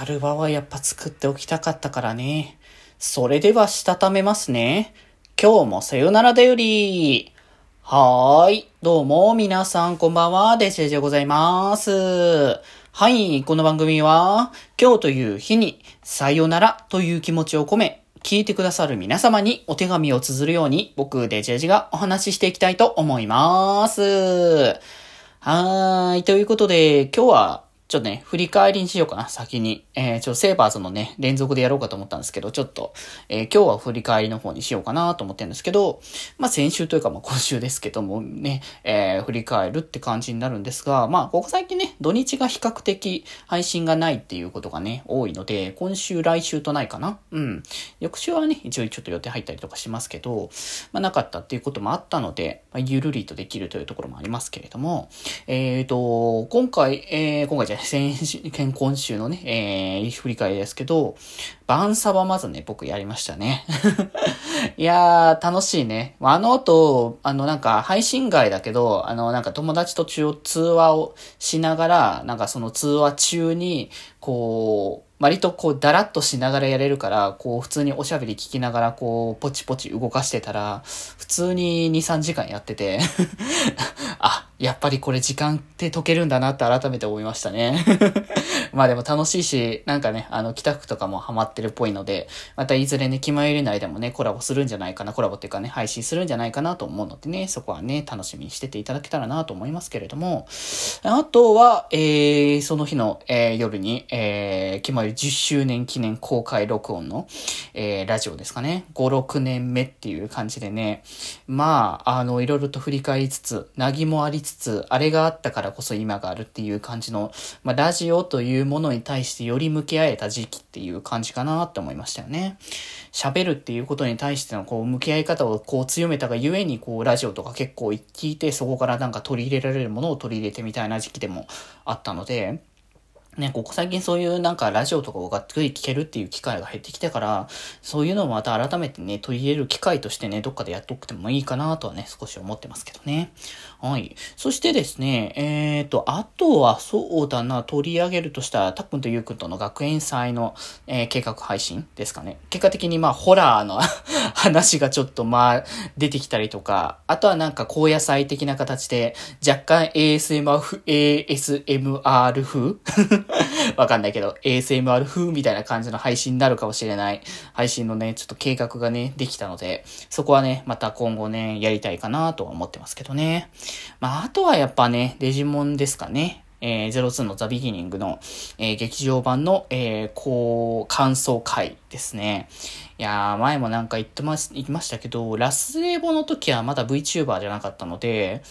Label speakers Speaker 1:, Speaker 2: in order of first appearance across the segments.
Speaker 1: タルバはやっぱ作っておきたかったからね。それではしたためますね。今日もさよならだより。はーい。どうも、皆さん、こんばんは。デジェジでございます。はい。この番組は、今日という日に、さよならという気持ちを込め、聞いてくださる皆様にお手紙を綴るように、僕、デジェジがお話ししていきたいと思います。はーい。ということで、今日は、ちょっとね、振り返りにしようかな、先に。えー、ちょっとセーバーズのね、連続でやろうかと思ったんですけど、ちょっと、えー、今日は振り返りの方にしようかなと思ってるんですけど、まあ先週というか、まあ今週ですけどもね、えー、振り返るって感じになるんですが、まあここ最近ね、土日が比較的配信がないっていうことがね、多いので、今週、来週とないかな。うん。翌週はね、一応ちょっと予定入ったりとかしますけど、まあなかったっていうこともあったので、まあ、ゆるりとできるというところもありますけれども、えーと、今回、えー、今回じゃ先週、今週のね、えー、振り返りですけど、バンサバまずね、僕やりましたね。いやー、楽しいね。あの後、あのなんか配信外だけど、あのなんか友達と通話をしながら、なんかその通話中に、こう、割とこう、だらっとしながらやれるから、こう、普通におしゃべり聞きながら、こう、ポチポチ動かしてたら、普通に2、3時間やってて あ、やっぱりこれ時間って解けるんだなって改めて思いましたね。まあでも楽しいし、なんかね、あの、北区とかもハマってるっぽいので、またいずれね、気まより内でもね、コラボするんじゃないかな、コラボっていうかね、配信するんじゃないかなと思うのでね、そこはね、楽しみにしてていただけたらなと思いますけれども、あとは、えー、その日の、えー、夜に、えー、気ま10周年記念公開録音の、えー、ラジオですかね。5、6年目っていう感じでね。まあ、あの、いろいろと振り返りつつ、なぎもありつつ、あれがあったからこそ今があるっていう感じの、まあ、ラジオというものに対してより向き合えた時期っていう感じかなって思いましたよね。喋るっていうことに対してのこう向き合い方をこう強めたがゆえにこうラジオとか結構聞いてそこからなんか取り入れられるものを取り入れてみたいな時期でもあったので、ね、ここ最近そういうなんかラジオとかをがっつり聞けるっていう機会が減ってきてから、そういうのをまた改めてね、取り入れる機会としてね、どっかでやっとくてもいいかなとはね、少し思ってますけどね。はい。そしてですね、えっ、ー、と、あとはそうだな、取り上げるとしたら、たっくんとゆうくんとの学園祭の、えー、計画配信ですかね。結果的にまあ、ホラーの 話がちょっとまあ、出てきたりとか、あとはなんか高野菜的な形で、若干 ASMR、ASMR 風？わかんないけど、ASMR 風みたいな感じの配信になるかもしれない配信のね、ちょっと計画がね、できたので、そこはね、また今後ね、やりたいかなとは思ってますけどね。まあ、あとはやっぱね、デジモンですかね。えー、02のザ・ビギニングの、えー、劇場版の、えー、こう、感想会ですね。いやー、前もなんか言ってまし、言いましたけど、ラスエボの時はまだ VTuber じゃなかったので、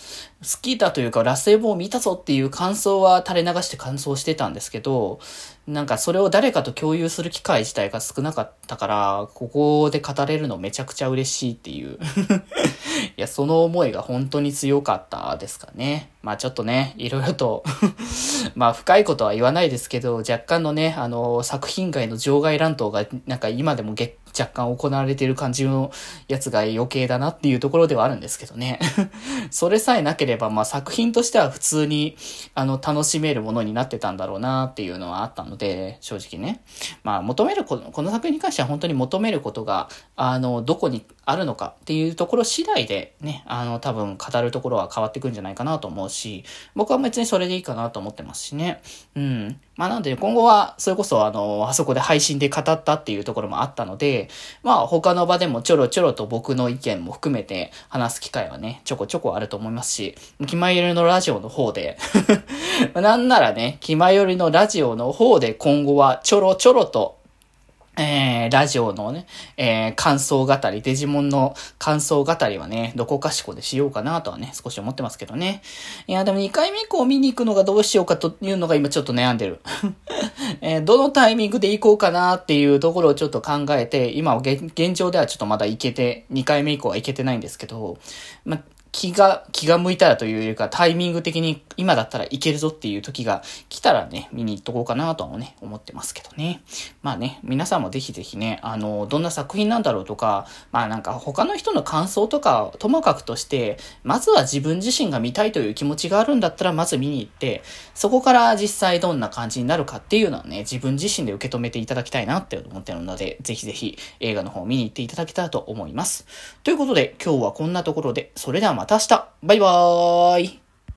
Speaker 1: 好きだというか、ラスエボを見たぞっていう感想は垂れ流して感想してたんですけど、なんかそれを誰かと共有する機会自体が少なかったから、ここで語れるのめちゃくちゃ嬉しいっていう。いや、その思いが本当に強かったですかね。まあちょっとね、いろいろと まあ深いことは言わないですけど、若干のね、あの、作品外の場外乱闘がなんか今でも若干行われている感じのやつが余計だなっていうところではあるんですけどね。それさえなければ、まあ作品としては普通に、あの、楽しめるものになってたんだろうなっていうのはあったので、正直ね。まあ求めるこの、この作品に関しては本当に求めることが、あの、どこにあるのかっていうところ次第でね、あの、多分語るところは変わってくんじゃないかなと思うし、僕は別にそれでいいかなと思ってますしね。うん。まあなんで今後は、それこそあの、あそこで配信で語ったっていうところもあったので、まあ他の場でもちょろちょろと僕の意見も含めて話す機会はね、ちょこちょこあると思いますし、気前よりのラジオの方で なんならね、気前よりのラジオの方で今後はちょろちょろとえー、ラジオのね、えー、感想語り、デジモンの感想語りはね、どこかしこでしようかなとはね、少し思ってますけどね。いや、でも2回目以降見に行くのがどうしようかというのが今ちょっと悩んでる。えー、どのタイミングで行こうかなっていうところをちょっと考えて、今は現状ではちょっとまだ行けて、2回目以降は行けてないんですけど、ま、気が、気が向いたらというよりか、タイミング的に今だったらいけるぞっていう時が来たらね、見に行っとこうかなとはね、思ってますけどね。まあね、皆さんもぜひぜひね、あの、どんな作品なんだろうとか、まあなんか他の人の感想とか、ともかくとして、まずは自分自身が見たいという気持ちがあるんだったら、まず見に行って、そこから実際どんな感じになるかっていうのはね、自分自身で受け止めていただきたいなって思ってるので、ぜひぜひ映画の方見に行っていただけたらと思います。ということで、今日はこんなところで、それではまた明日。バイバーイ。